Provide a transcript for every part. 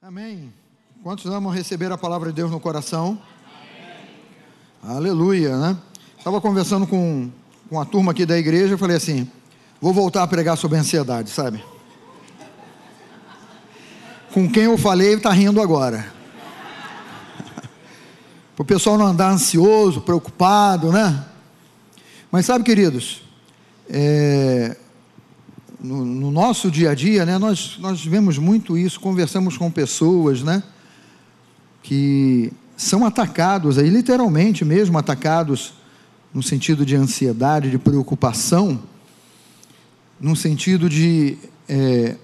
Amém. Quantos amam receber a palavra de Deus no coração? Amém. Aleluia, né? Estava conversando com, com a turma aqui da igreja, eu falei assim: vou voltar a pregar sobre ansiedade, sabe? Com quem eu falei está rindo agora. Para o pessoal não andar ansioso, preocupado, né? Mas sabe, queridos, é, no, no, nosso dia a dia, né, nós, nós vemos muito isso, conversamos com pessoas, né, que são atacados, aí literalmente mesmo atacados, no sentido de ansiedade, de preocupação, no sentido de é,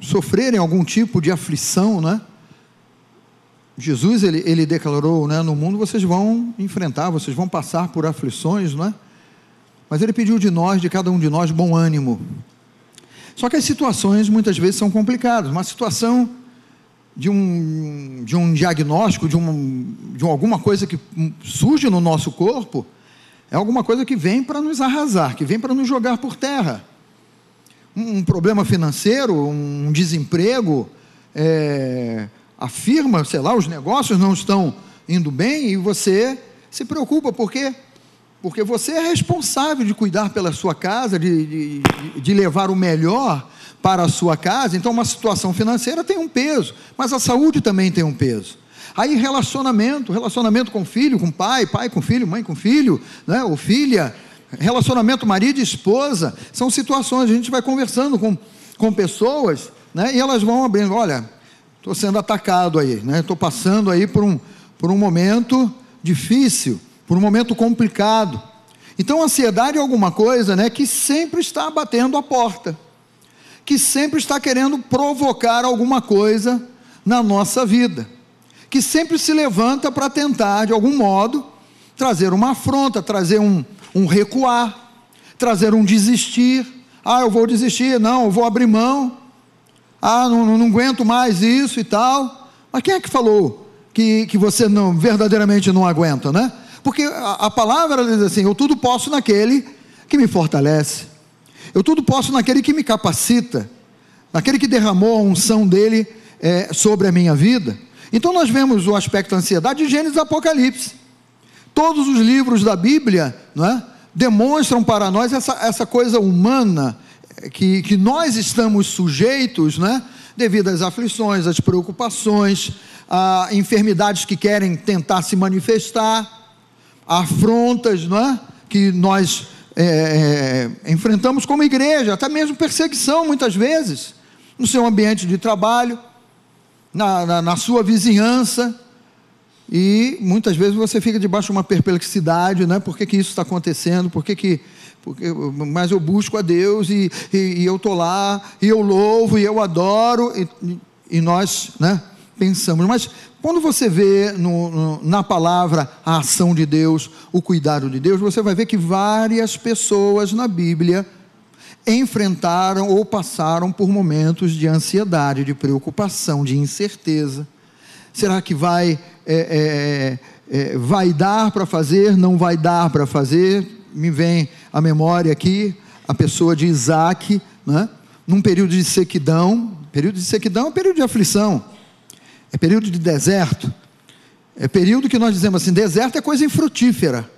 sofrerem algum tipo de aflição, né? Jesus ele, ele declarou, né, no mundo vocês vão enfrentar, vocês vão passar por aflições, não é? Mas ele pediu de nós, de cada um de nós, bom ânimo. Só que as situações muitas vezes são complicadas. Uma situação de um, de um diagnóstico, de, uma, de alguma coisa que surge no nosso corpo, é alguma coisa que vem para nos arrasar, que vem para nos jogar por terra. Um, um problema financeiro, um desemprego, é, a firma, sei lá, os negócios não estão indo bem e você se preocupa, porque porque você é responsável de cuidar pela sua casa, de, de, de, levar o melhor para a sua casa. Então, uma situação financeira tem um peso, mas a saúde também tem um peso. Aí, relacionamento, relacionamento com filho, com pai, pai com filho, mãe com filho, né, ou filha, relacionamento marido e esposa, são situações, a gente vai conversando com, com pessoas, né, e elas vão abrindo, olha, estou sendo atacado aí, estou né, passando aí por um, por um momento difícil, por um momento complicado. Então, ansiedade é alguma coisa né, que sempre está batendo a porta, que sempre está querendo provocar alguma coisa na nossa vida, que sempre se levanta para tentar, de algum modo, trazer uma afronta, trazer um, um recuar, trazer um desistir. Ah, eu vou desistir, não, eu vou abrir mão. Ah, não, não aguento mais isso e tal. Mas quem é que falou que, que você não verdadeiramente não aguenta, né? Porque a, a palavra diz assim: eu tudo posso naquele que me fortalece, eu tudo posso naquele que me capacita, naquele que derramou a unção dele é, sobre a minha vida. Então nós vemos o aspecto da ansiedade de Gênesis e Apocalipse. Todos os livros da Bíblia não é, demonstram para nós essa, essa coisa humana é, que, que nós estamos sujeitos, né, devido às aflições, às preocupações, a enfermidades que querem tentar se manifestar afrontas não é? que nós é, é, enfrentamos como igreja, até mesmo perseguição muitas vezes, no seu ambiente de trabalho, na, na, na sua vizinhança, e muitas vezes você fica debaixo de uma perplexidade, né? Por que, que isso está acontecendo? Por que, que porque, mas eu busco a Deus e, e, e eu estou lá, e eu louvo, e eu adoro, e, e nós né, pensamos. Mas quando você vê no, no, na palavra a ação de Deus, o cuidado de Deus, você vai ver que várias pessoas na Bíblia enfrentaram ou passaram por momentos de ansiedade, de preocupação, de incerteza. Será que vai, é, é, é, vai dar para fazer? Não vai dar para fazer? Me vem à memória aqui a pessoa de Isaac, né? num período de sequidão. Período de sequidão é um período de aflição é período de deserto, é período que nós dizemos assim: deserto é coisa infrutífera,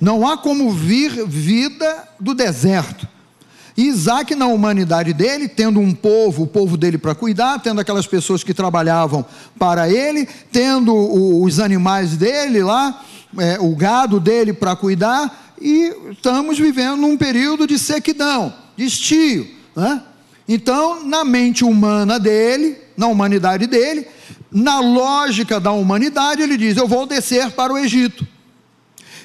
não há como vir vida do deserto. Isaac, na humanidade dele, tendo um povo, o povo dele para cuidar, tendo aquelas pessoas que trabalhavam para ele, tendo os animais dele lá, é, o gado dele para cuidar, e estamos vivendo um período de sequidão, de estio. Né? Então, na mente humana dele, na humanidade dele, na lógica da humanidade, ele diz: Eu vou descer para o Egito.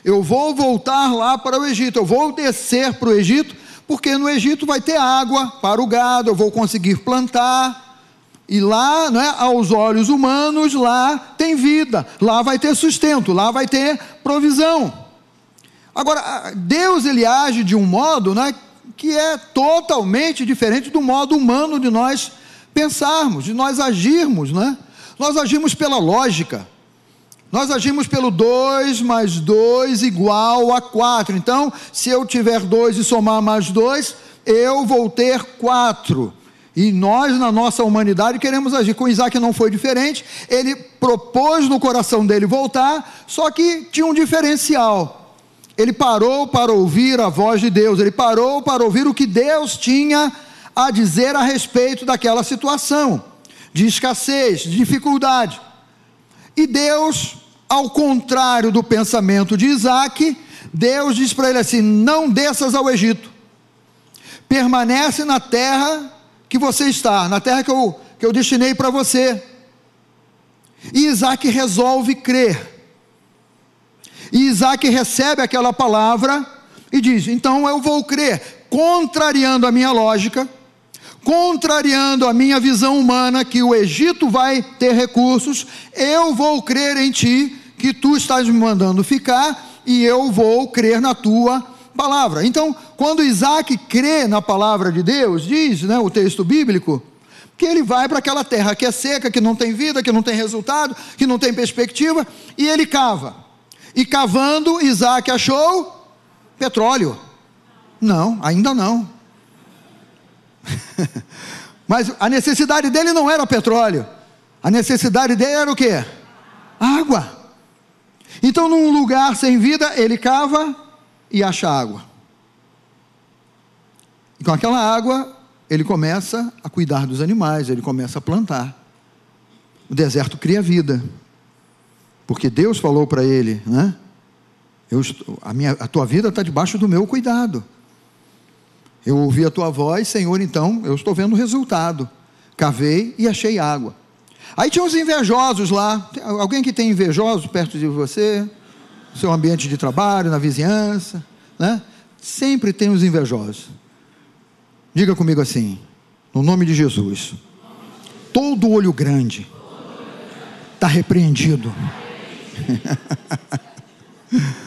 Eu vou voltar lá para o Egito. Eu vou descer para o Egito, porque no Egito vai ter água para o gado, eu vou conseguir plantar. E lá, né, aos olhos humanos, lá tem vida, lá vai ter sustento, lá vai ter provisão. Agora, Deus ele age de um modo né, que é totalmente diferente do modo humano de nós pensarmos, de nós agirmos, né? Nós agimos pela lógica. Nós agimos pelo 2 mais 2 igual a 4. Então, se eu tiver 2 e somar mais 2, eu vou ter 4. E nós, na nossa humanidade, queremos agir. Com Isaac não foi diferente. Ele propôs no coração dele voltar, só que tinha um diferencial. Ele parou para ouvir a voz de Deus, ele parou para ouvir o que Deus tinha a dizer a respeito daquela situação de escassez, de dificuldade. E Deus, ao contrário do pensamento de Isaac, Deus diz para ele assim: não desças ao Egito, permanece na terra que você está, na terra que eu, que eu destinei para você. E Isaac resolve crer. E Isaac recebe aquela palavra e diz: então eu vou crer, contrariando a minha lógica contrariando a minha visão humana que o Egito vai ter recursos, eu vou crer em ti, que tu estás me mandando ficar, e eu vou crer na tua palavra. Então, quando Isaac crê na palavra de Deus, diz né, o texto bíblico, que ele vai para aquela terra que é seca, que não tem vida, que não tem resultado, que não tem perspectiva, e ele cava. E cavando, Isaac achou petróleo. Não, ainda não. Mas a necessidade dele não era petróleo. A necessidade dele era o quê? Água. Então, num lugar sem vida, ele cava e acha água. E com aquela água, ele começa a cuidar dos animais, ele começa a plantar. O deserto cria vida. Porque Deus falou para ele, né? Eu, a, minha, a tua vida está debaixo do meu cuidado. Eu ouvi a tua voz, Senhor, então eu estou vendo o resultado. Cavei e achei água. Aí tinha uns invejosos lá. Alguém que tem invejosos perto de você, no seu ambiente de trabalho, na vizinhança, né? Sempre tem os invejosos. Diga comigo assim, no nome de Jesus. Todo olho grande está repreendido.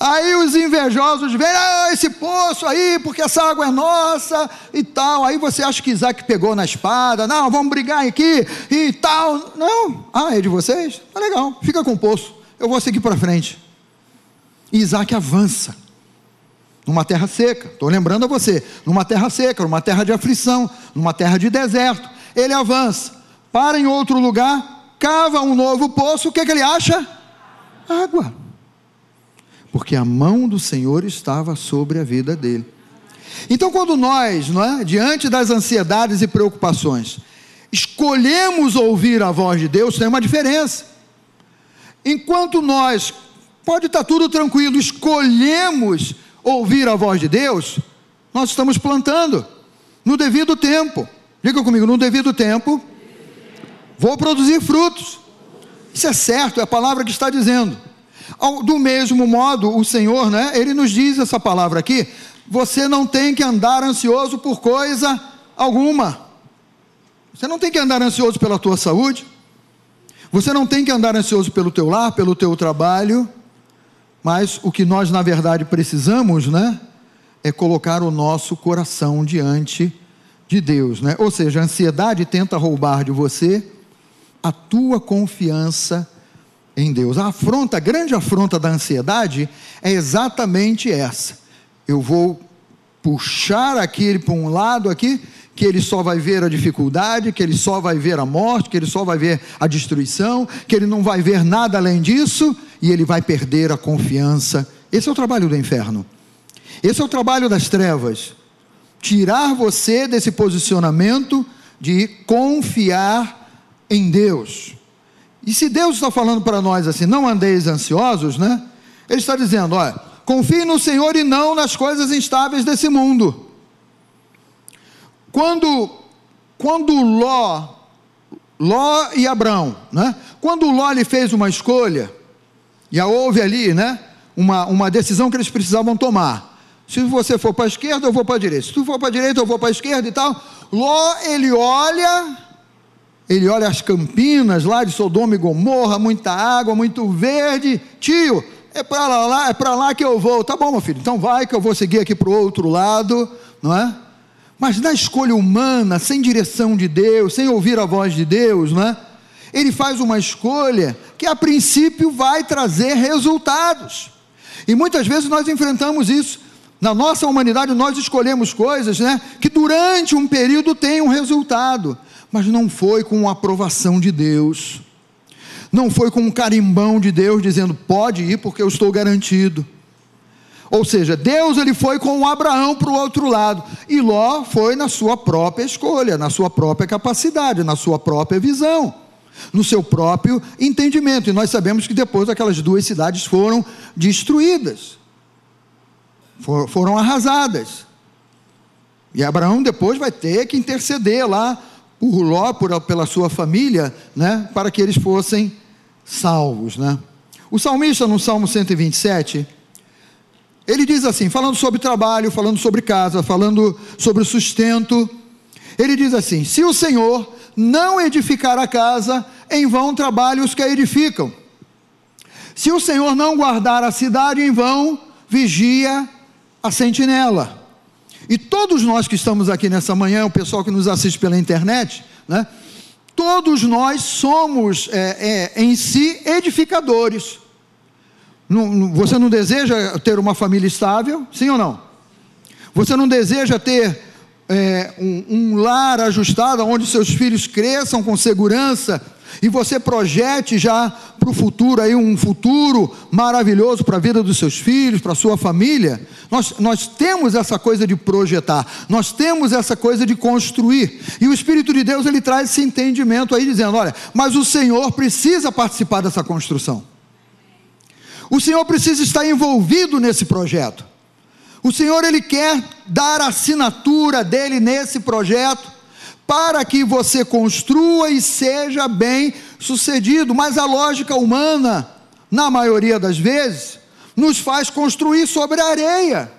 Aí os invejosos veem, ah, esse poço aí, porque essa água é nossa e tal. Aí você acha que Isaac pegou na espada, não, vamos brigar aqui e tal. Não, ah, é de vocês? Tá legal, fica com o poço, eu vou seguir para frente. E Isaac avança, numa terra seca, estou lembrando a você, numa terra seca, numa terra de aflição, numa terra de deserto. Ele avança, para em outro lugar, cava um novo poço, o que, que ele acha? Água porque a mão do Senhor estava sobre a vida dele. Então, quando nós, é, diante das ansiedades e preocupações, escolhemos ouvir a voz de Deus, tem uma diferença. Enquanto nós, pode estar tudo tranquilo, escolhemos ouvir a voz de Deus, nós estamos plantando no devido tempo. Diga comigo, no devido tempo, vou produzir frutos. Isso é certo, é a palavra que está dizendo. Do mesmo modo, o Senhor, né, ele nos diz essa palavra aqui: você não tem que andar ansioso por coisa alguma. Você não tem que andar ansioso pela tua saúde. Você não tem que andar ansioso pelo teu lar, pelo teu trabalho. Mas o que nós na verdade precisamos, né, é colocar o nosso coração diante de Deus, né? Ou seja, a ansiedade tenta roubar de você a tua confiança em Deus. A afronta, a grande afronta da ansiedade é exatamente essa. Eu vou puxar aquele para um lado aqui, que ele só vai ver a dificuldade, que ele só vai ver a morte, que ele só vai ver a destruição, que ele não vai ver nada além disso, e ele vai perder a confiança. Esse é o trabalho do inferno. Esse é o trabalho das trevas. Tirar você desse posicionamento de confiar em Deus. E se Deus está falando para nós assim, não andeis ansiosos, né? Ele está dizendo, olha, confie no Senhor e não nas coisas instáveis desse mundo. Quando, quando Ló, Ló e Abrão, né? Quando Ló lhe fez uma escolha, e houve ali, né? Uma, uma decisão que eles precisavam tomar. Se você for para a esquerda, eu vou para a direita. Se tu for para a direita, eu vou para a esquerda e tal. Ló, ele olha ele olha as campinas lá de Sodoma e Gomorra, muita água, muito verde. Tio, é para lá, é para lá que eu vou. Tá bom, meu filho. Então vai que eu vou seguir aqui para o outro lado, não é? Mas na escolha humana, sem direção de Deus, sem ouvir a voz de Deus, não é? Ele faz uma escolha que a princípio vai trazer resultados. E muitas vezes nós enfrentamos isso. Na nossa humanidade, nós escolhemos coisas né, que durante um período têm um resultado, mas não foi com a aprovação de Deus, não foi com um carimbão de Deus dizendo pode ir porque eu estou garantido. Ou seja, Deus ele foi com Abraão para o outro lado e Ló foi na sua própria escolha, na sua própria capacidade, na sua própria visão, no seu próprio entendimento. E nós sabemos que depois aquelas duas cidades foram destruídas for, foram arrasadas. E Abraão depois vai ter que interceder lá por Ló, por, pela sua família, né, para que eles fossem salvos. Né? O salmista, no Salmo 127, ele diz assim, falando sobre trabalho, falando sobre casa, falando sobre sustento, ele diz assim: Se o Senhor não edificar a casa, em vão trabalham os que a edificam. Se o Senhor não guardar a cidade, em vão vigia a sentinela. E todos nós que estamos aqui nessa manhã, o pessoal que nos assiste pela internet, né? Todos nós somos é, é, em si edificadores. Não, você não deseja ter uma família estável? Sim ou não? Você não deseja ter é, um, um lar ajustado, onde seus filhos cresçam com segurança e você projete já para o futuro aí um futuro maravilhoso para a vida dos seus filhos, para a sua família, nós, nós temos essa coisa de projetar, nós temos essa coisa de construir. E o Espírito de Deus ele traz esse entendimento aí dizendo, olha, mas o Senhor precisa participar dessa construção. O Senhor precisa estar envolvido nesse projeto. O Senhor ele quer dar a assinatura dele nesse projeto para que você construa e seja bem sucedido. Mas a lógica humana, na maioria das vezes, nos faz construir sobre a areia.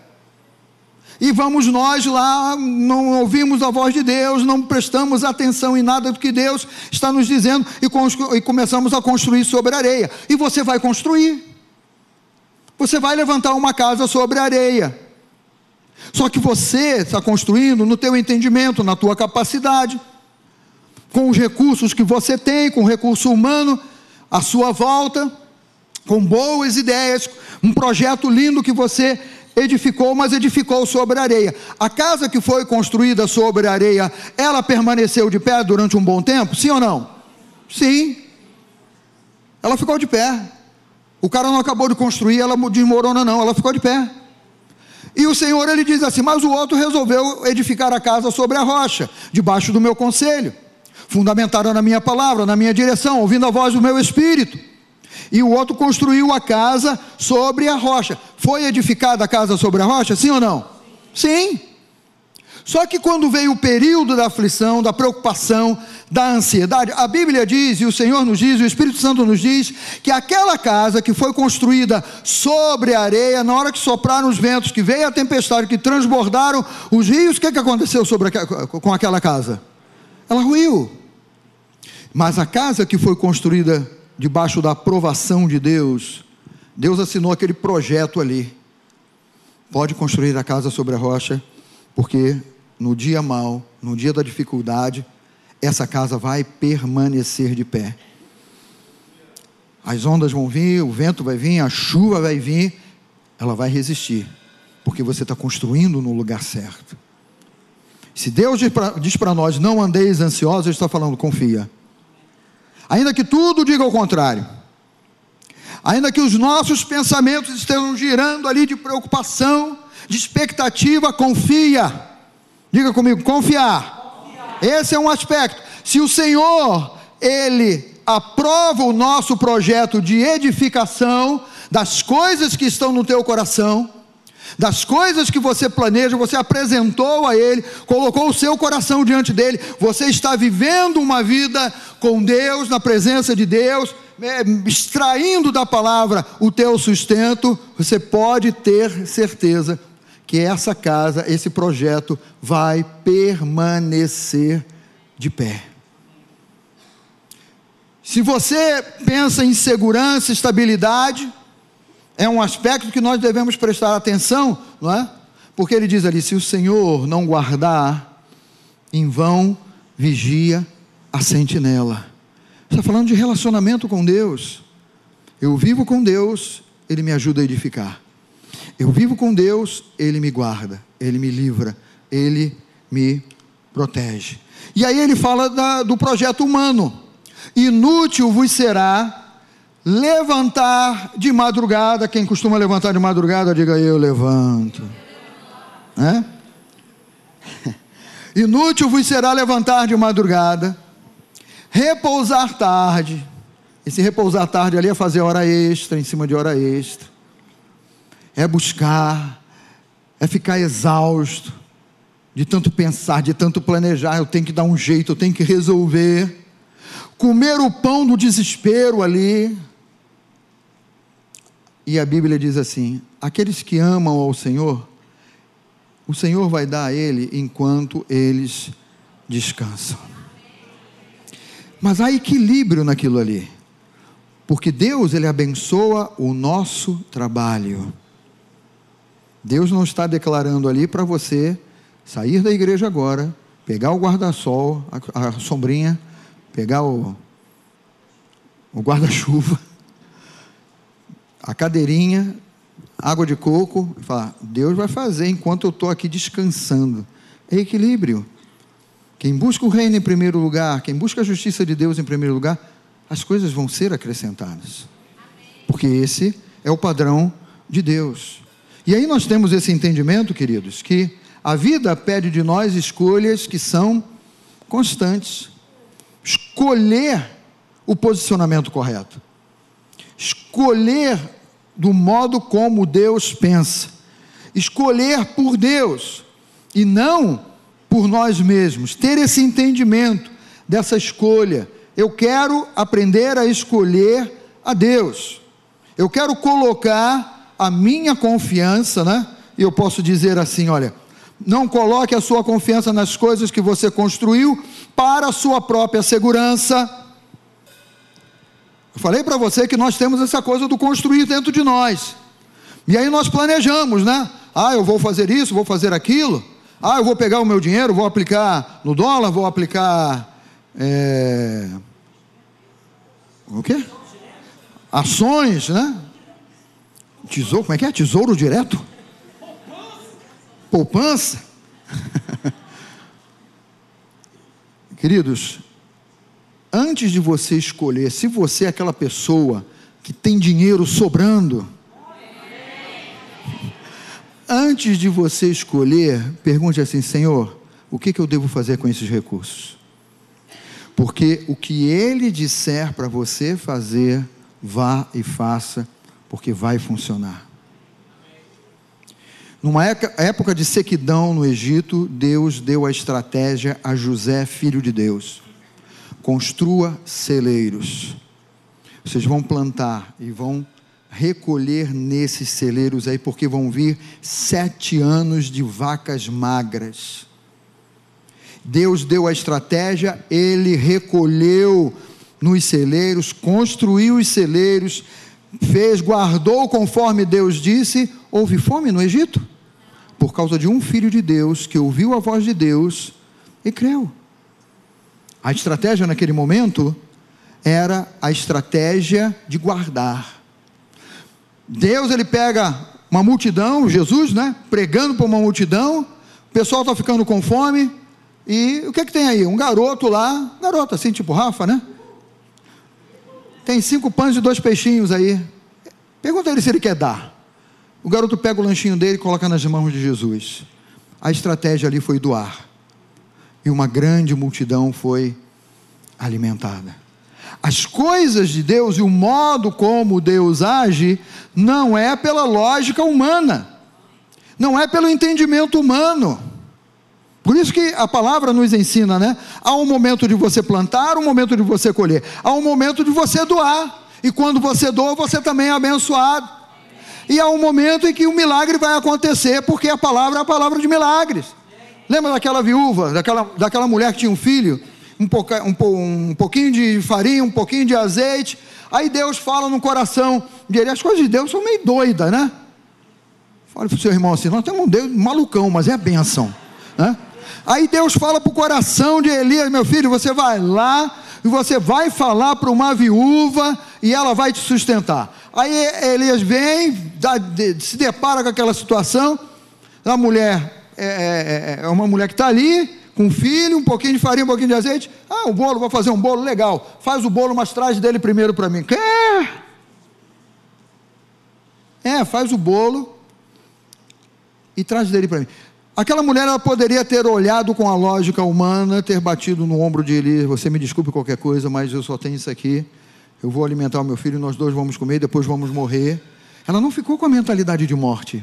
E vamos nós lá, não ouvimos a voz de Deus, não prestamos atenção em nada do que Deus está nos dizendo e, e começamos a construir sobre a areia. E você vai construir. Você vai levantar uma casa sobre a areia. Só que você está construindo no teu entendimento, na tua capacidade, com os recursos que você tem, com o recurso humano à sua volta, com boas ideias, um projeto lindo que você edificou, mas edificou sobre areia. A casa que foi construída sobre areia, ela permaneceu de pé durante um bom tempo? Sim ou não? Sim. Ela ficou de pé. O cara não acabou de construir, ela desmorona não, ela ficou de pé. E o Senhor ele diz assim: Mas o outro resolveu edificar a casa sobre a rocha, debaixo do meu conselho, fundamentado na minha palavra, na minha direção, ouvindo a voz do meu espírito. E o outro construiu a casa sobre a rocha. Foi edificada a casa sobre a rocha, sim ou não? Sim. Só que quando veio o período da aflição, da preocupação, da ansiedade, a Bíblia diz, e o Senhor nos diz, e o Espírito Santo nos diz, que aquela casa que foi construída sobre a areia, na hora que sopraram os ventos, que veio a tempestade, que transbordaram os rios, o que, que aconteceu sobre, com aquela casa? Ela ruiu. Mas a casa que foi construída debaixo da aprovação de Deus, Deus assinou aquele projeto ali. Pode construir a casa sobre a rocha, porque no dia mau, no dia da dificuldade, essa casa vai permanecer de pé. As ondas vão vir, o vento vai vir, a chuva vai vir, ela vai resistir, porque você está construindo no lugar certo. Se Deus diz para nós, não andeis ansiosos, Ele está falando, confia. Ainda que tudo diga o contrário, ainda que os nossos pensamentos estejam girando ali de preocupação, de expectativa, confia. Diga comigo, confiar. confiar. Esse é um aspecto. Se o Senhor, Ele aprova o nosso projeto de edificação das coisas que estão no teu coração, das coisas que você planeja, você apresentou a Ele, colocou o seu coração diante dele, você está vivendo uma vida com Deus, na presença de Deus, é, extraindo da palavra o teu sustento, você pode ter certeza que essa casa, esse projeto vai permanecer de pé. Se você pensa em segurança, estabilidade, é um aspecto que nós devemos prestar atenção, não é? Porque ele diz ali: se o Senhor não guardar, em vão vigia a sentinela. Está falando de relacionamento com Deus. Eu vivo com Deus, Ele me ajuda a edificar. Eu vivo com Deus, Ele me guarda, Ele me livra, Ele me protege. E aí ele fala da, do projeto humano. Inútil vos será levantar de madrugada. Quem costuma levantar de madrugada, diga eu levanto. É? Inútil vos será levantar de madrugada, repousar tarde. Esse repousar tarde ali é fazer hora extra, em cima de hora extra. É buscar, é ficar exausto, de tanto pensar, de tanto planejar. Eu tenho que dar um jeito, eu tenho que resolver. Comer o pão do desespero ali. E a Bíblia diz assim: aqueles que amam ao Senhor, o Senhor vai dar a ele enquanto eles descansam. Mas há equilíbrio naquilo ali. Porque Deus, ele abençoa o nosso trabalho. Deus não está declarando ali para você sair da igreja agora, pegar o guarda-sol, a, a, sombrinha, pegar o, o guarda-chuva, a cadeirinha, água de coco, e falar: Deus vai fazer enquanto eu estou aqui descansando. É equilíbrio. Quem busca o reino em primeiro lugar, quem busca a justiça de Deus em primeiro lugar, as coisas vão ser acrescentadas. Porque esse é o padrão de Deus. E aí nós temos esse entendimento, queridos, que a vida pede de nós escolhas que são constantes. Escolher o posicionamento correto. Escolher do modo como Deus pensa. Escolher por Deus e não por nós mesmos. Ter esse entendimento dessa escolha. Eu quero aprender a escolher a Deus. Eu quero colocar a minha confiança, né? Eu posso dizer assim, olha, não coloque a sua confiança nas coisas que você construiu para a sua própria segurança eu falei para você que nós temos essa coisa do construir dentro de nós. E aí nós planejamos, né? Ah, eu vou fazer isso, vou fazer aquilo. Ah, eu vou pegar o meu dinheiro, vou aplicar no dólar, vou aplicar. É... O quê? Ações, né? Tesouro, como é que é? Tesouro direto? Poupança. Queridos, antes de você escolher, se você é aquela pessoa que tem dinheiro sobrando, antes de você escolher, pergunte assim: Senhor, o que, que eu devo fazer com esses recursos? Porque o que Ele disser para você fazer, vá e faça, porque vai funcionar. Numa época de sequidão no Egito, Deus deu a estratégia a José, filho de Deus construa celeiros. Vocês vão plantar e vão recolher nesses celeiros aí, porque vão vir sete anos de vacas magras. Deus deu a estratégia, ele recolheu nos celeiros, construiu os celeiros, fez, guardou conforme Deus disse. Houve fome no Egito? Por causa de um filho de Deus que ouviu a voz de Deus e creu. A estratégia naquele momento era a estratégia de guardar. Deus ele pega uma multidão, Jesus, né, pregando para uma multidão, o pessoal está ficando com fome, e o que, é que tem aí? Um garoto lá, garoto assim, tipo Rafa, né? Tem cinco pães e dois peixinhos aí. Pergunta ele se ele quer dar. O garoto pega o lanchinho dele e coloca nas mãos de Jesus. A estratégia ali foi doar e uma grande multidão foi alimentada. As coisas de Deus e o modo como Deus age não é pela lógica humana, não é pelo entendimento humano. Por isso que a palavra nos ensina, né? Há um momento de você plantar, um momento de você colher, há um momento de você doar. E quando você doa, você também é abençoado. E há um momento em que o milagre vai acontecer, porque a palavra é a palavra de milagres. Lembra daquela viúva, daquela, daquela mulher que tinha um filho? Um, pouca, um, um pouquinho de farinha, um pouquinho de azeite. Aí Deus fala no coração dele. As coisas de Deus são meio doidas, né? Fale para o seu irmão assim: nós temos um Deus malucão, mas é bênção. Né? Aí Deus fala para o coração de Elias: meu filho, você vai lá e você vai falar para uma viúva e ela vai te sustentar. Aí Elias vem, dá, se depara com aquela situação. A mulher é, é, é, é uma mulher que está ali, com um filho, um pouquinho de farinha, um pouquinho de azeite. Ah, o bolo, vou fazer um bolo legal. Faz o bolo, mas traz dele primeiro para mim. Quer? É, faz o bolo e traz dele para mim. Aquela mulher ela poderia ter olhado com a lógica humana, ter batido no ombro de Elias. Você me desculpe qualquer coisa, mas eu só tenho isso aqui. Eu vou alimentar o meu filho, nós dois vamos comer, depois vamos morrer. Ela não ficou com a mentalidade de morte.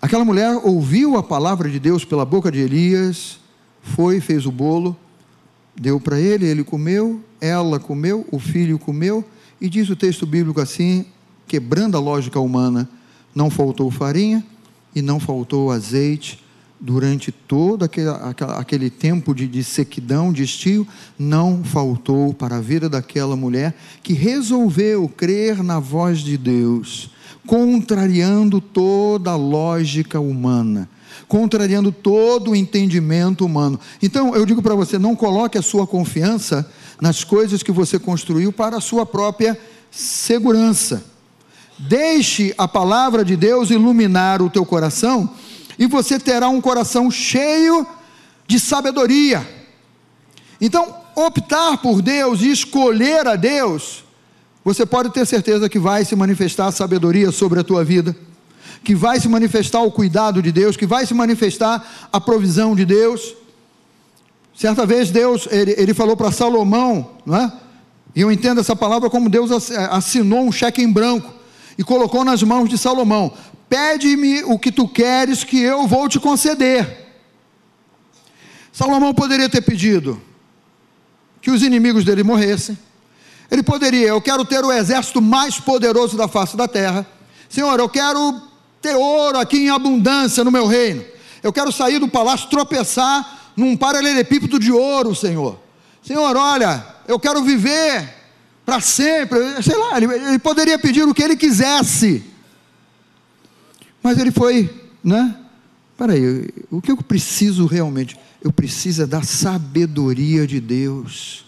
Aquela mulher ouviu a palavra de Deus pela boca de Elias, foi, fez o bolo, deu para ele, ele comeu, ela comeu, o filho comeu, e diz o texto bíblico assim, quebrando a lógica humana: não faltou farinha e não faltou azeite durante todo aquele, aquele tempo de, de sequidão, de estio, não faltou para a vida daquela mulher que resolveu crer na voz de Deus contrariando toda a lógica humana, contrariando todo o entendimento humano. Então, eu digo para você: não coloque a sua confiança nas coisas que você construiu para a sua própria segurança. Deixe a palavra de Deus iluminar o teu coração e você terá um coração cheio de sabedoria. Então, optar por Deus e escolher a Deus você pode ter certeza que vai se manifestar a sabedoria sobre a tua vida, que vai se manifestar o cuidado de Deus, que vai se manifestar a provisão de Deus. Certa vez Deus, ele, ele falou para Salomão, não é? E eu entendo essa palavra como Deus assinou um cheque em branco e colocou nas mãos de Salomão: Pede-me o que tu queres, que eu vou te conceder. Salomão poderia ter pedido que os inimigos dele morressem, ele poderia, eu quero ter o exército mais poderoso da face da terra. Senhor, eu quero ter ouro aqui em abundância no meu reino. Eu quero sair do palácio, tropeçar num paralelepípedo de ouro, Senhor. Senhor, olha, eu quero viver para sempre. Sei lá, ele, ele poderia pedir o que ele quisesse. Mas ele foi, né? Peraí, o que eu preciso realmente? Eu preciso da sabedoria de Deus.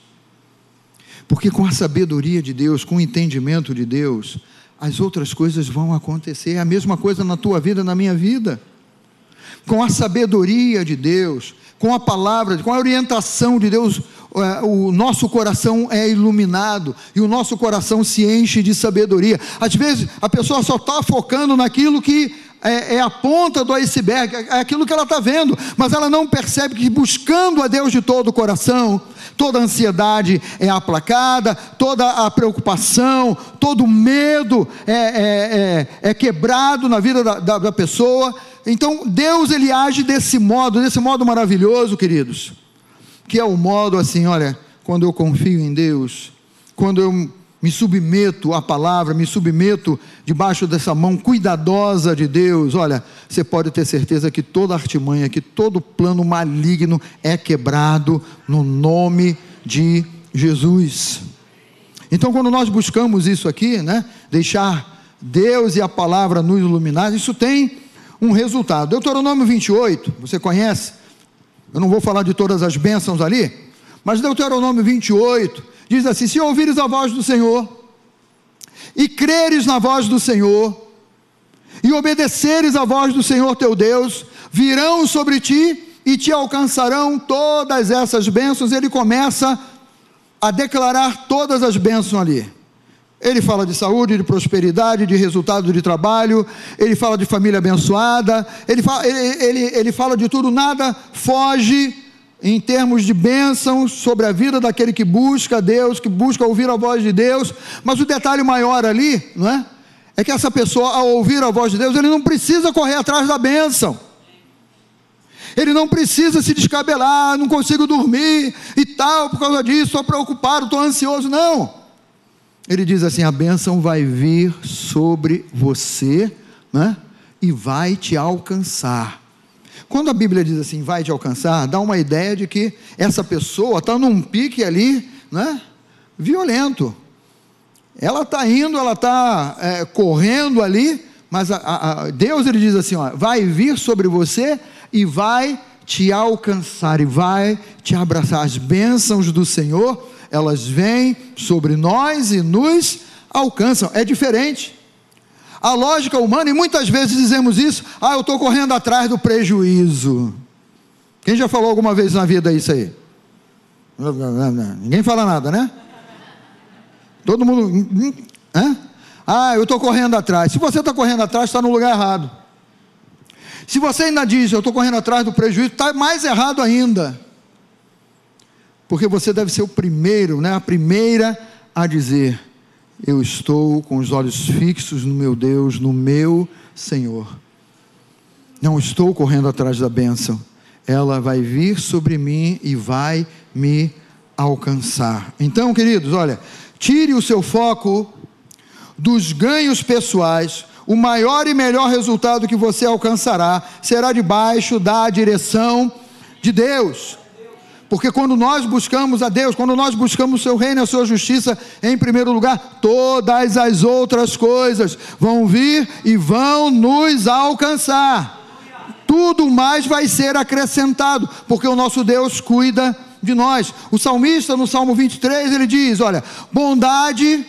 Porque com a sabedoria de Deus, com o entendimento de Deus, as outras coisas vão acontecer. É a mesma coisa na tua vida, na minha vida. Com a sabedoria de Deus, com a palavra, com a orientação de Deus, é, o nosso coração é iluminado e o nosso coração se enche de sabedoria. Às vezes a pessoa só está focando naquilo que é, é, a ponta do iceberg, é aquilo que ela está vendo, mas ela não percebe que buscando a Deus de todo o coração, toda a ansiedade é aplacada, toda a preocupação, todo o medo é, é, é, é quebrado na vida da, da, da pessoa. Então Deus ele age desse modo, desse modo maravilhoso, queridos, que é o modo assim, olha, quando eu confio em Deus, quando eu me submeto à palavra, me submeto debaixo dessa mão cuidadosa de Deus, olha, você pode ter certeza que toda artimanha, que todo plano maligno é quebrado no nome de Jesus. Então, quando nós buscamos isso aqui, né, deixar Deus e a palavra nos iluminar, isso tem um resultado. Deuteronômio 28, você conhece? Eu não vou falar de todas as bênçãos ali, mas Deuteronômio 28, Diz assim: Se ouvires a voz do Senhor, e creres na voz do Senhor, e obedeceres a voz do Senhor teu Deus, virão sobre ti e te alcançarão todas essas bênçãos. Ele começa a declarar todas as bênçãos ali. Ele fala de saúde, de prosperidade, de resultado de trabalho, ele fala de família abençoada, ele fala, ele, ele, ele fala de tudo, nada foge em termos de bênçãos sobre a vida daquele que busca Deus, que busca ouvir a voz de Deus, mas o detalhe maior ali, não é? É que essa pessoa, ao ouvir a voz de Deus, ele não precisa correr atrás da bênção. Ele não precisa se descabelar, não consigo dormir e tal, por causa disso, estou preocupado, estou ansioso. Não. Ele diz assim: a bênção vai vir sobre você, né? E vai te alcançar. Quando a Bíblia diz assim, vai te alcançar, dá uma ideia de que essa pessoa está num pique ali, né? Violento. Ela está indo, ela está é, correndo ali, mas a, a, Deus ele diz assim: ó, vai vir sobre você e vai te alcançar e vai te abraçar. As bênçãos do Senhor, elas vêm sobre nós e nos alcançam. É diferente. A lógica humana, e muitas vezes dizemos isso, ah, eu estou correndo atrás do prejuízo. Quem já falou alguma vez na vida isso aí? Ninguém fala nada, né? Todo mundo. Hã? Ah, eu estou correndo atrás. Se você está correndo atrás, está no lugar errado. Se você ainda diz, eu estou correndo atrás do prejuízo, está mais errado ainda. Porque você deve ser o primeiro, né? a primeira a dizer: Eu estou com os olhos fixos no meu Deus, no meu Senhor. Não estou correndo atrás da bênção. Ela vai vir sobre mim e vai me alcançar. Então, queridos, olha, tire o seu foco dos ganhos pessoais, o maior e melhor resultado que você alcançará será debaixo da direção de Deus. Porque quando nós buscamos a Deus, quando nós buscamos o seu reino e a sua justiça em primeiro lugar, todas as outras coisas vão vir e vão nos alcançar. Tudo mais vai ser acrescentado, porque o nosso Deus cuida de nós. O salmista, no Salmo 23, ele diz: Olha, bondade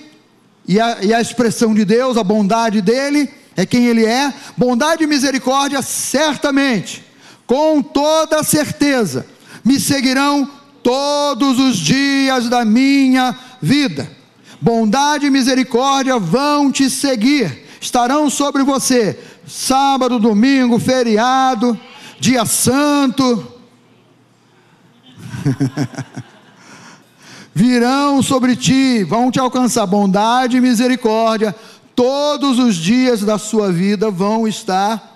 e a, e a expressão de Deus, a bondade dele, é quem ele é, bondade e misericórdia, certamente, com toda certeza, me seguirão todos os dias da minha vida. Bondade e misericórdia vão te seguir, estarão sobre você, sábado, domingo, feriado, dia santo. virão sobre ti, vão te alcançar bondade e misericórdia, todos os dias da sua vida vão estar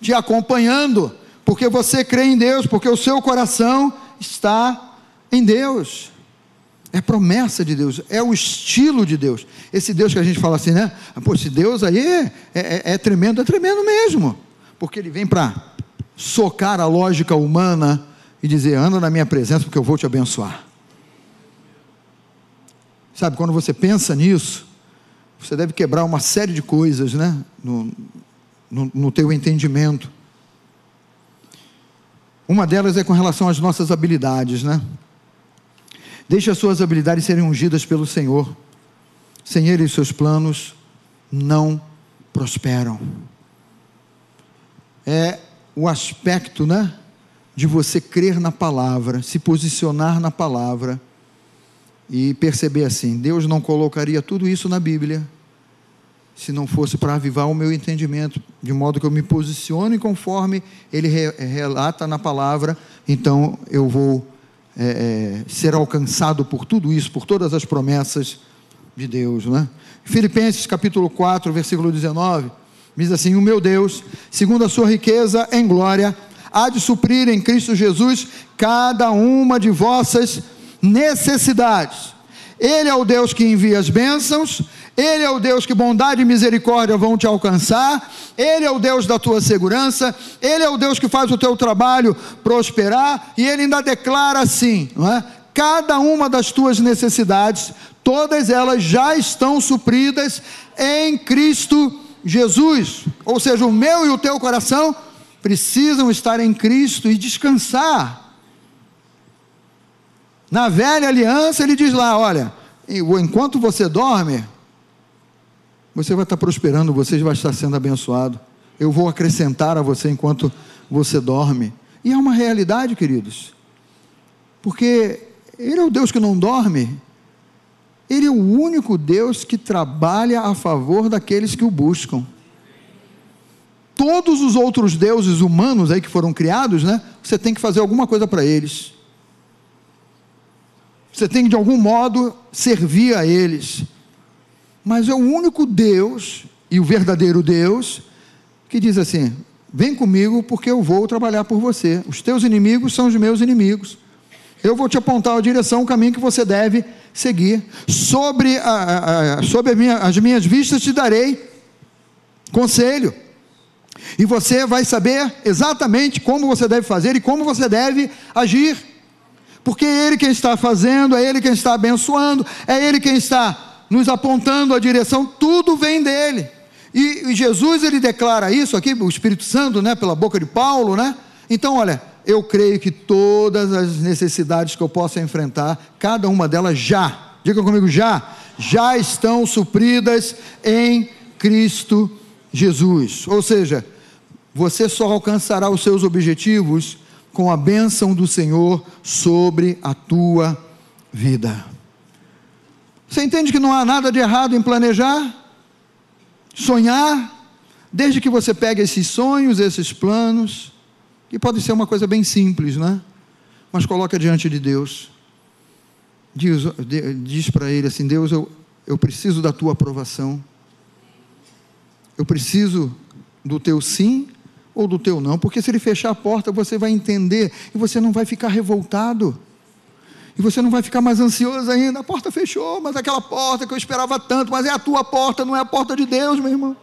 te acompanhando, porque você crê em Deus, porque o seu coração está em Deus. É promessa de Deus, é o estilo de Deus. Esse Deus que a gente fala assim, né? Pô, esse Deus aí é, é, é tremendo, é tremendo mesmo. Porque ele vem para socar a lógica humana e dizer: anda na minha presença, porque eu vou te abençoar. Sabe, quando você pensa nisso, você deve quebrar uma série de coisas, né? No, no, no teu entendimento. Uma delas é com relação às nossas habilidades, né? Deixe as suas habilidades serem ungidas pelo Senhor. Sem Ele, seus planos não prosperam. É o aspecto, né? De você crer na palavra, se posicionar na palavra e perceber assim: Deus não colocaria tudo isso na Bíblia se não fosse para avivar o meu entendimento, de modo que eu me posicione conforme Ele re relata na palavra, então eu vou é, é, ser alcançado por tudo isso, por todas as promessas de Deus. Né? Filipenses capítulo 4, versículo 19, diz assim: O meu Deus, segundo a sua riqueza em glória, há de suprir em Cristo Jesus cada uma de vossas necessidades. Ele é o Deus que envia as bênçãos, Ele é o Deus que bondade e misericórdia vão te alcançar, Ele é o Deus da tua segurança, Ele é o Deus que faz o teu trabalho prosperar, e Ele ainda declara assim: não é? cada uma das tuas necessidades, todas elas já estão supridas em Cristo Jesus. Ou seja, o meu e o teu coração precisam estar em Cristo e descansar na velha aliança, ele diz lá: olha, enquanto você dorme, você vai estar prosperando, você vai estar sendo abençoado. Eu vou acrescentar a você enquanto você dorme. E é uma realidade, queridos, porque Ele é o Deus que não dorme, Ele é o único Deus que trabalha a favor daqueles que o buscam. Todos os outros deuses humanos aí que foram criados, né? Você tem que fazer alguma coisa para eles. Você tem que de algum modo servir a eles. Mas é o único Deus e o verdadeiro Deus que diz assim: Vem comigo porque eu vou trabalhar por você. Os teus inimigos são os meus inimigos. Eu vou te apontar a direção, o caminho que você deve seguir. Sobre, a, a, sobre a minha, as minhas vistas te darei conselho. E você vai saber exatamente como você deve fazer e como você deve agir porque é Ele quem está fazendo, é Ele quem está abençoando, é Ele quem está nos apontando a direção, tudo vem dEle. E, e Jesus ele declara isso aqui, o Espírito Santo, né, pela boca de Paulo, né? Então, olha, eu creio que todas as necessidades que eu possa enfrentar, cada uma delas já, diga comigo já, já estão supridas em Cristo Jesus. Ou seja, você só alcançará os seus objetivos com a bênção do Senhor sobre a tua vida. Você entende que não há nada de errado em planejar, sonhar, desde que você pegue esses sonhos, esses planos, que pode ser uma coisa bem simples, né? Mas coloca diante de Deus. Diz, diz para ele assim: Deus, eu, eu preciso da tua aprovação. Eu preciso do teu sim ou do teu não, porque se ele fechar a porta, você vai entender e você não vai ficar revoltado. E você não vai ficar mais ansioso ainda. A porta fechou, mas aquela porta que eu esperava tanto, mas é a tua porta, não é a porta de Deus, meu irmão.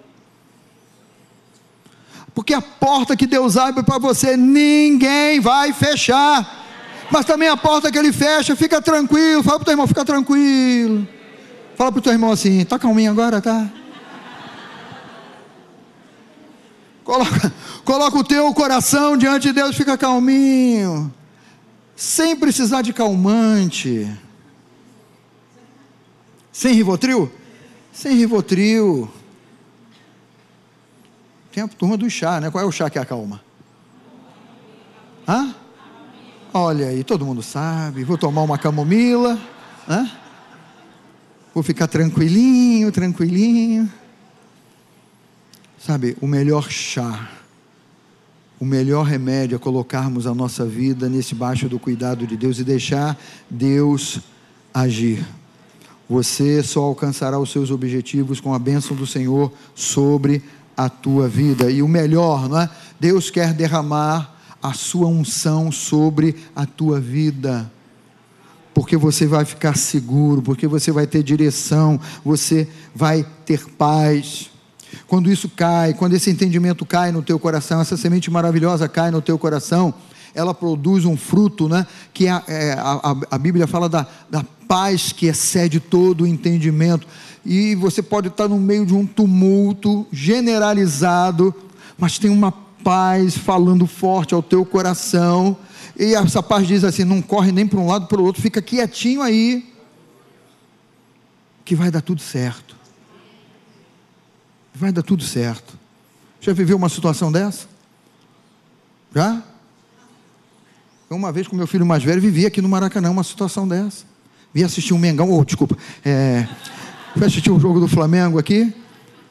Porque a porta que Deus abre para você, ninguém vai fechar. Mas também a porta que ele fecha, fica tranquilo. Fala para o teu irmão, fica tranquilo. Fala para o teu irmão assim, tá calminho agora, tá? Coloca, coloca o teu coração diante de Deus, fica calminho. Sem precisar de calmante. Sem rivotril? Sem rivotril. Tem a turma do chá, né? Qual é o chá que acalma? Hã? Olha aí, todo mundo sabe. Vou tomar uma camomila. Hã? Vou ficar tranquilinho, tranquilinho. Sabe, o melhor chá, o melhor remédio é colocarmos a nossa vida nesse baixo do cuidado de Deus e deixar Deus agir. Você só alcançará os seus objetivos com a bênção do Senhor sobre a tua vida. E o melhor, não é? Deus quer derramar a sua unção sobre a tua vida. Porque você vai ficar seguro, porque você vai ter direção, você vai ter paz. Quando isso cai, quando esse entendimento cai no teu coração, essa semente maravilhosa cai no teu coração, ela produz um fruto, né? Que é, é, a, a, a, Bíblia fala da, da paz que excede todo o entendimento. E você pode estar no meio de um tumulto generalizado, mas tem uma paz falando forte ao teu coração. E essa paz diz assim: não corre nem para um lado para o outro, fica quietinho aí, que vai dar tudo certo. Vai dar tudo certo. Já viveu uma situação dessa? Já? Eu, uma vez com meu filho mais velho, vivi aqui no Maracanã uma situação dessa. Vi assistir um Mengão, oh, desculpa, é, fui assistir um jogo do Flamengo aqui.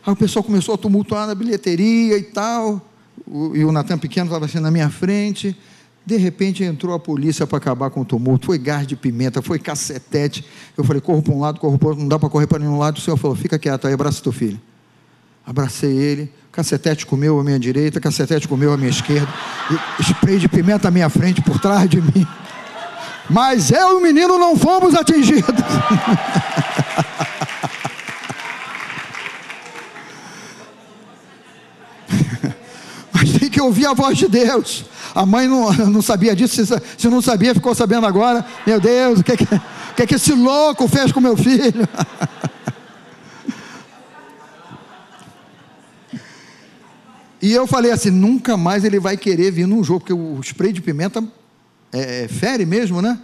Aí o pessoal começou a tumultuar na bilheteria e tal. O, e o Natan pequeno estava assim na minha frente. De repente entrou a polícia para acabar com o tumulto. Foi gás de pimenta, foi cacetete. Eu falei, corro para um lado, corro para o outro, não dá para correr para nenhum lado. O senhor falou, fica quieto aí, abraça teu filho. Abracei ele, cacetete comeu à minha direita, cacetete comeu à minha esquerda, spray de pimenta à minha frente, por trás de mim. Mas eu e o menino não fomos atingidos. Mas tem que ouvir a voz de Deus. A mãe não, não sabia disso, se, se não sabia, ficou sabendo agora. Meu Deus, o que, é que, que, é que esse louco fez com meu filho? E eu falei assim: nunca mais ele vai querer vir num jogo, porque o spray de pimenta é, é fere mesmo, né?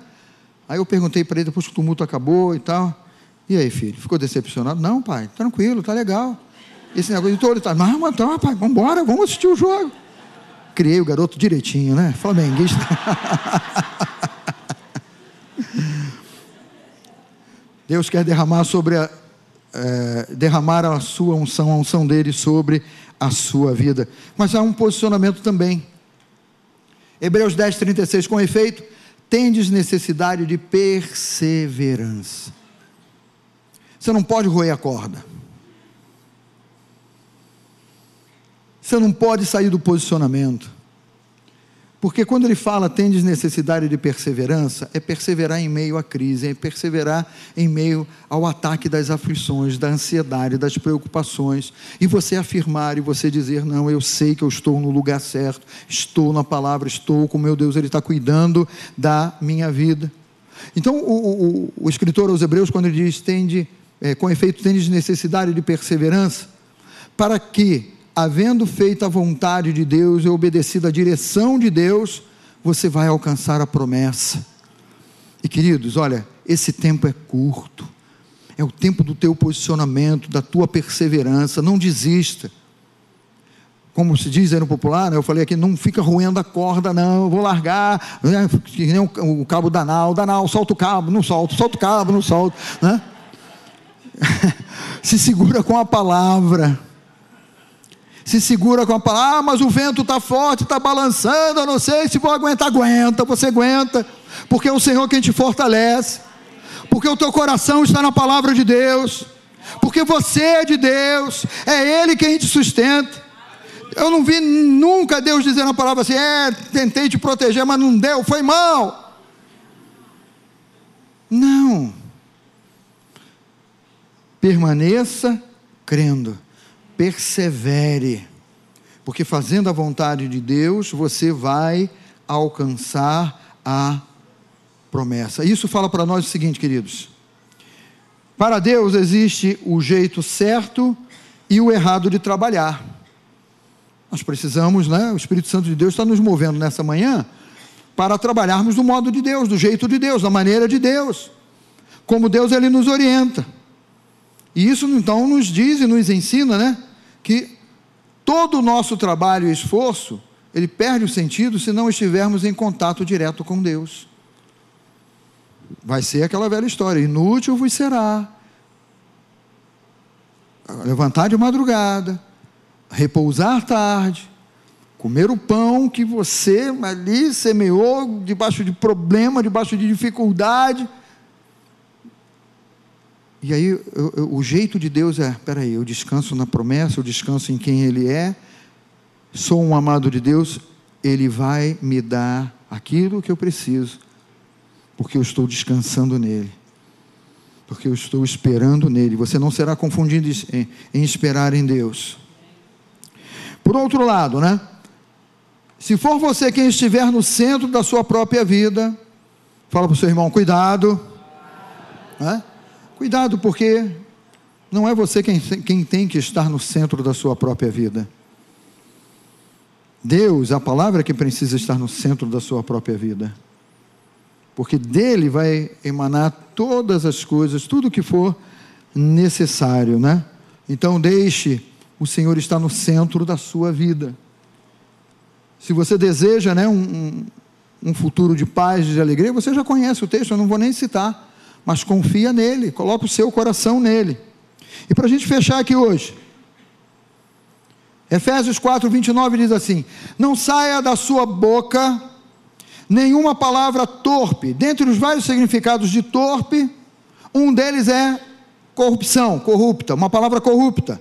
Aí eu perguntei para ele depois que o tumulto acabou e tal. E aí, filho, ficou decepcionado? Não, pai, tranquilo, tá legal. Esse negócio todo, tá, não, mas então, pai, vamos embora, vamos assistir o jogo. Criei o garoto direitinho, né? Flamenguista. Deus quer derramar sobre a, é, derramar a sua unção, a unção dele sobre a sua vida. Mas há um posicionamento também. Hebreus 10, 36, com efeito, tendes necessidade de perseverança. Você não pode roer a corda. Você não pode sair do posicionamento. Porque quando ele fala tendes necessidade de perseverança, é perseverar em meio à crise, é perseverar em meio ao ataque das aflições, da ansiedade, das preocupações, e você afirmar e você dizer: Não, eu sei que eu estou no lugar certo, estou na palavra, estou com meu Deus, Ele está cuidando da minha vida. Então, o, o, o escritor aos Hebreus, quando ele diz: Tende, é, com efeito, tendes necessidade de perseverança, para que havendo feito a vontade de Deus e obedecido a direção de Deus, você vai alcançar a promessa. E queridos, olha, esse tempo é curto, É o tempo do teu posicionamento, da tua perseverança. Não desista. Como se diz aí no popular, né? eu falei aqui, não fica roendo a corda, não, vou largar, né? que nem o, o cabo danal, danal, solta o cabo, não solta, solta o cabo, não solta, né? se segura com a palavra. Se segura com a palavra, ah, mas o vento está forte, está balançando, eu não sei se vou aguentar. Aguenta, você aguenta, porque é o Senhor quem te fortalece, porque o teu coração está na palavra de Deus, porque você é de Deus, é Ele quem te sustenta. Eu não vi nunca Deus dizer na palavra assim: é, tentei te proteger, mas não deu, foi mal. Não permaneça crendo, persevere, porque fazendo a vontade de Deus, você vai alcançar a promessa. Isso fala para nós o seguinte, queridos: para Deus existe o jeito certo e o errado de trabalhar. Nós precisamos, né? O Espírito Santo de Deus está nos movendo nessa manhã para trabalharmos do modo de Deus, do jeito de Deus, da maneira de Deus. Como Deus ele nos orienta. E isso então nos diz e nos ensina, né, que todo o nosso trabalho e esforço, ele perde o sentido se não estivermos em contato direto com Deus. Vai ser aquela velha história, inútil vos será. Levantar de madrugada, repousar tarde, comer o pão que você ali semeou debaixo de problema, debaixo de dificuldade, e aí eu, eu, o jeito de Deus é: peraí, eu descanso na promessa, eu descanso em quem Ele é, sou um amado de Deus, Ele vai me dar aquilo que eu preciso, porque eu estou descansando nele, porque eu estou esperando nele. Você não será confundido em, em esperar em Deus. Por outro lado, né? Se for você quem estiver no centro da sua própria vida, fala para o seu irmão, cuidado. Né? Cuidado, porque não é você quem, quem tem que estar no centro da sua própria vida. Deus, a palavra que precisa estar no centro da sua própria vida. Porque dele vai emanar todas as coisas, tudo que for necessário, né? Então deixe o Senhor estar no centro da sua vida. Se você deseja né, um, um futuro de paz, de alegria, você já conhece o texto, eu não vou nem citar mas confia nele, coloca o seu coração nele. E para a gente fechar aqui hoje, Efésios 4, 29 diz assim: Não saia da sua boca nenhuma palavra torpe. Dentre os vários significados de torpe, um deles é corrupção, corrupta, uma palavra corrupta.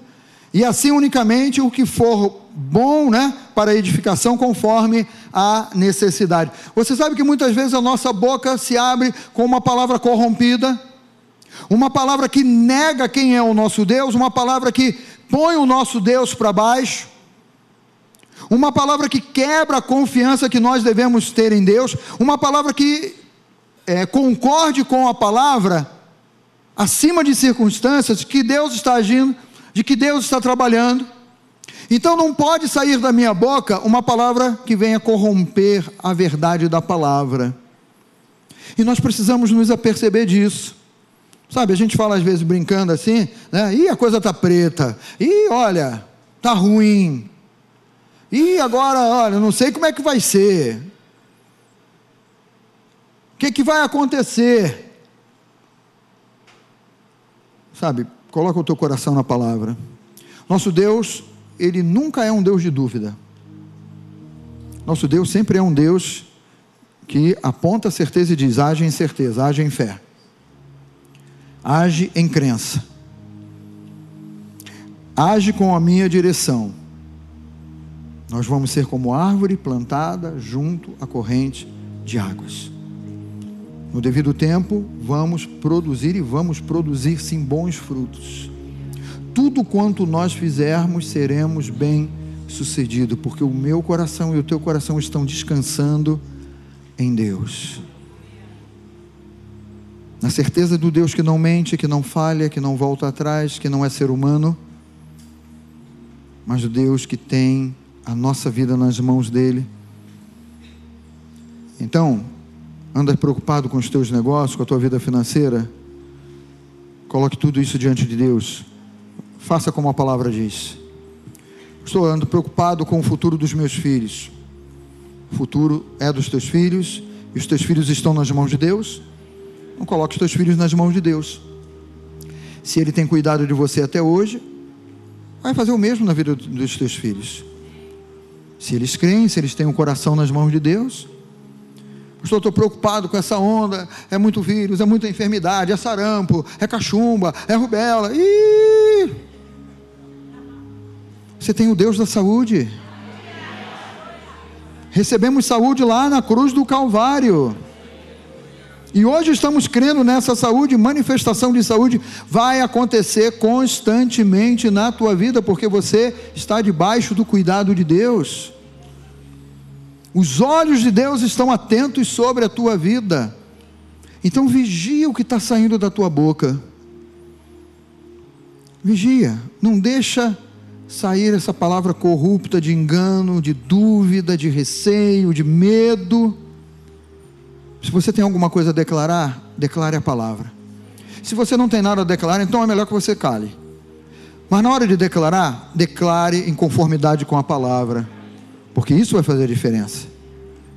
E assim unicamente o que for bom, né, para edificação conforme a necessidade. Você sabe que muitas vezes a nossa boca se abre com uma palavra corrompida, uma palavra que nega quem é o nosso Deus, uma palavra que põe o nosso Deus para baixo, uma palavra que quebra a confiança que nós devemos ter em Deus, uma palavra que é, concorde com a palavra, acima de circunstâncias, que Deus está agindo, de que Deus está trabalhando. Então não pode sair da minha boca uma palavra que venha corromper a verdade da palavra. E nós precisamos nos aperceber disso. Sabe, a gente fala às vezes brincando assim, né? Ih, a coisa tá preta. Ih, olha, tá ruim. Ih, agora, olha, não sei como é que vai ser. O que, que vai acontecer? Sabe, Coloca o teu coração na palavra. Nosso Deus, ele nunca é um Deus de dúvida. Nosso Deus sempre é um Deus que aponta a certeza e diz: age em certeza, age em fé, age em crença, age com a minha direção. Nós vamos ser como árvore plantada junto à corrente de águas. No devido tempo, vamos produzir e vamos produzir sim bons frutos. Tudo quanto nós fizermos, seremos bem sucedidos, porque o meu coração e o teu coração estão descansando em Deus. Na certeza do Deus que não mente, que não falha, que não volta atrás, que não é ser humano, mas do Deus que tem a nossa vida nas mãos dele. Então, Anda preocupado com os teus negócios, com a tua vida financeira? Coloque tudo isso diante de Deus. Faça como a palavra diz. Estou andando preocupado com o futuro dos meus filhos. O futuro é dos teus filhos e os teus filhos estão nas mãos de Deus. Não coloque os teus filhos nas mãos de Deus. Se Ele tem cuidado de você até hoje, vai fazer o mesmo na vida dos teus filhos. Se eles creem, se eles têm o um coração nas mãos de Deus. Pastor, estou preocupado com essa onda. É muito vírus, é muita enfermidade, é sarampo, é cachumba, é rubela. Ih! Você tem o Deus da saúde. Recebemos saúde lá na cruz do Calvário. E hoje estamos crendo nessa saúde, manifestação de saúde vai acontecer constantemente na tua vida, porque você está debaixo do cuidado de Deus. Os olhos de Deus estão atentos sobre a tua vida. Então vigia o que está saindo da tua boca. Vigia, não deixa sair essa palavra corrupta de engano, de dúvida, de receio, de medo. Se você tem alguma coisa a declarar, declare a palavra. Se você não tem nada a declarar, então é melhor que você cale. Mas na hora de declarar, declare em conformidade com a palavra, porque isso vai fazer a diferença.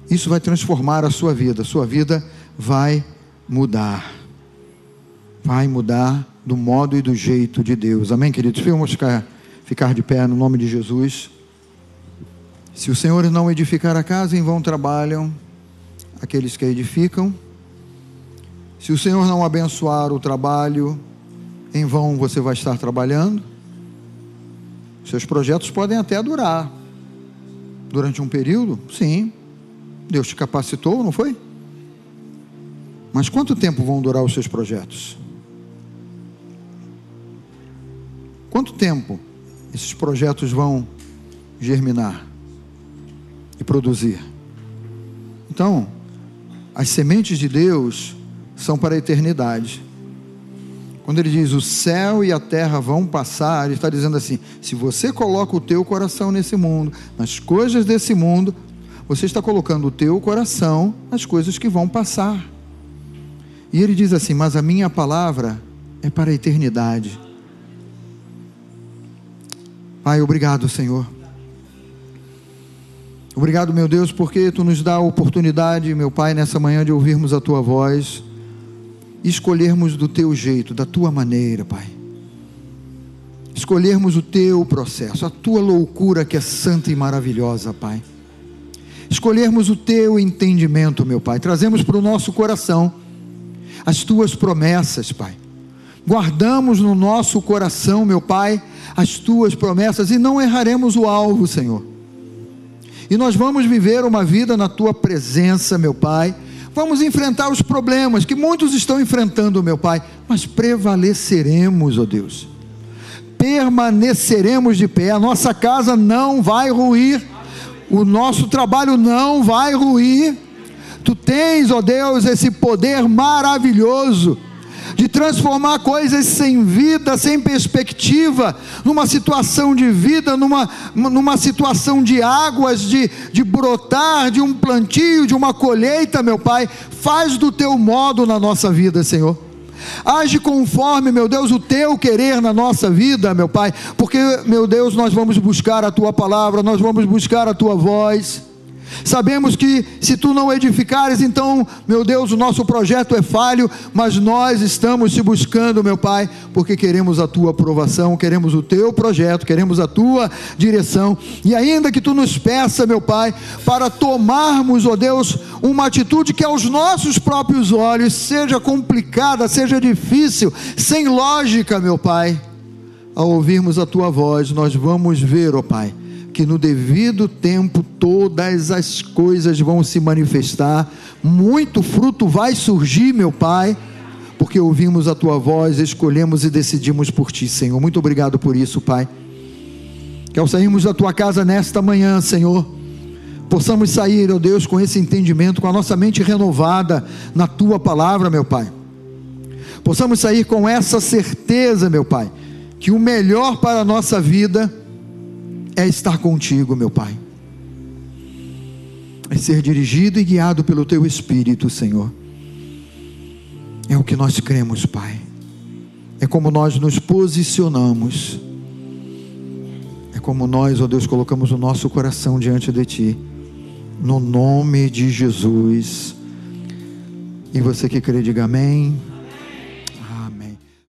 Isso vai transformar a sua vida. A sua vida vai mudar. Vai mudar do modo e do jeito de Deus. Amém, queridos? Vamos ficar, ficar de pé no nome de Jesus. Se o Senhor não edificar a casa, em vão trabalham aqueles que edificam. Se o Senhor não abençoar o trabalho, em vão você vai estar trabalhando. Seus projetos podem até durar. Durante um período, sim. Deus te capacitou, não foi? Mas quanto tempo vão durar os seus projetos? Quanto tempo esses projetos vão germinar e produzir? Então, as sementes de Deus são para a eternidade. Quando ele diz o céu e a terra vão passar, ele está dizendo assim: se você coloca o teu coração nesse mundo, nas coisas desse mundo, você está colocando o teu coração nas coisas que vão passar. E ele diz assim: mas a minha palavra é para a eternidade. Pai, obrigado, Senhor Obrigado, meu Deus, porque tu nos dá a oportunidade, meu Pai, nessa manhã de ouvirmos a tua voz escolhermos do teu jeito, da tua maneira, Pai. Escolhermos o teu processo, a tua loucura que é santa e maravilhosa, Pai. Escolhermos o teu entendimento, meu Pai. Trazemos para o nosso coração as tuas promessas, Pai. Guardamos no nosso coração, meu Pai, as tuas promessas e não erraremos o alvo, Senhor e nós vamos viver uma vida na tua presença, meu Pai. Vamos enfrentar os problemas que muitos estão enfrentando, meu Pai, mas prevaleceremos, ó oh Deus. Permaneceremos de pé. A nossa casa não vai ruir. O nosso trabalho não vai ruir. Tu tens, ó oh Deus, esse poder maravilhoso de transformar coisas sem vida, sem perspectiva, numa situação de vida, numa, numa situação de águas, de, de brotar, de um plantio, de uma colheita, meu Pai. Faz do teu modo na nossa vida, Senhor. Age conforme, meu Deus, o teu querer na nossa vida, meu Pai, porque, meu Deus, nós vamos buscar a tua palavra, nós vamos buscar a tua voz. Sabemos que se tu não edificares, então, meu Deus, o nosso projeto é falho, mas nós estamos te buscando, meu Pai, porque queremos a tua aprovação, queremos o teu projeto, queremos a tua direção. E ainda que tu nos peça, meu Pai, para tomarmos, ó Deus, uma atitude que aos nossos próprios olhos seja complicada, seja difícil, sem lógica, meu Pai, ao ouvirmos a tua voz, nós vamos ver, ó Pai que no devido tempo todas as coisas vão se manifestar, muito fruto vai surgir, meu Pai, porque ouvimos a tua voz, escolhemos e decidimos por ti, Senhor. Muito obrigado por isso, Pai. Que ao sairmos da tua casa nesta manhã, Senhor, possamos sair, ó oh Deus, com esse entendimento, com a nossa mente renovada na tua palavra, meu Pai. Possamos sair com essa certeza, meu Pai, que o melhor para a nossa vida é estar contigo, meu Pai. É ser dirigido e guiado pelo Teu Espírito, Senhor. É o que nós cremos, Pai. é como nós nos posicionamos, é como nós, ó Deus, colocamos o nosso coração diante de Ti, no nome de Jesus. E você que crê, diga amém.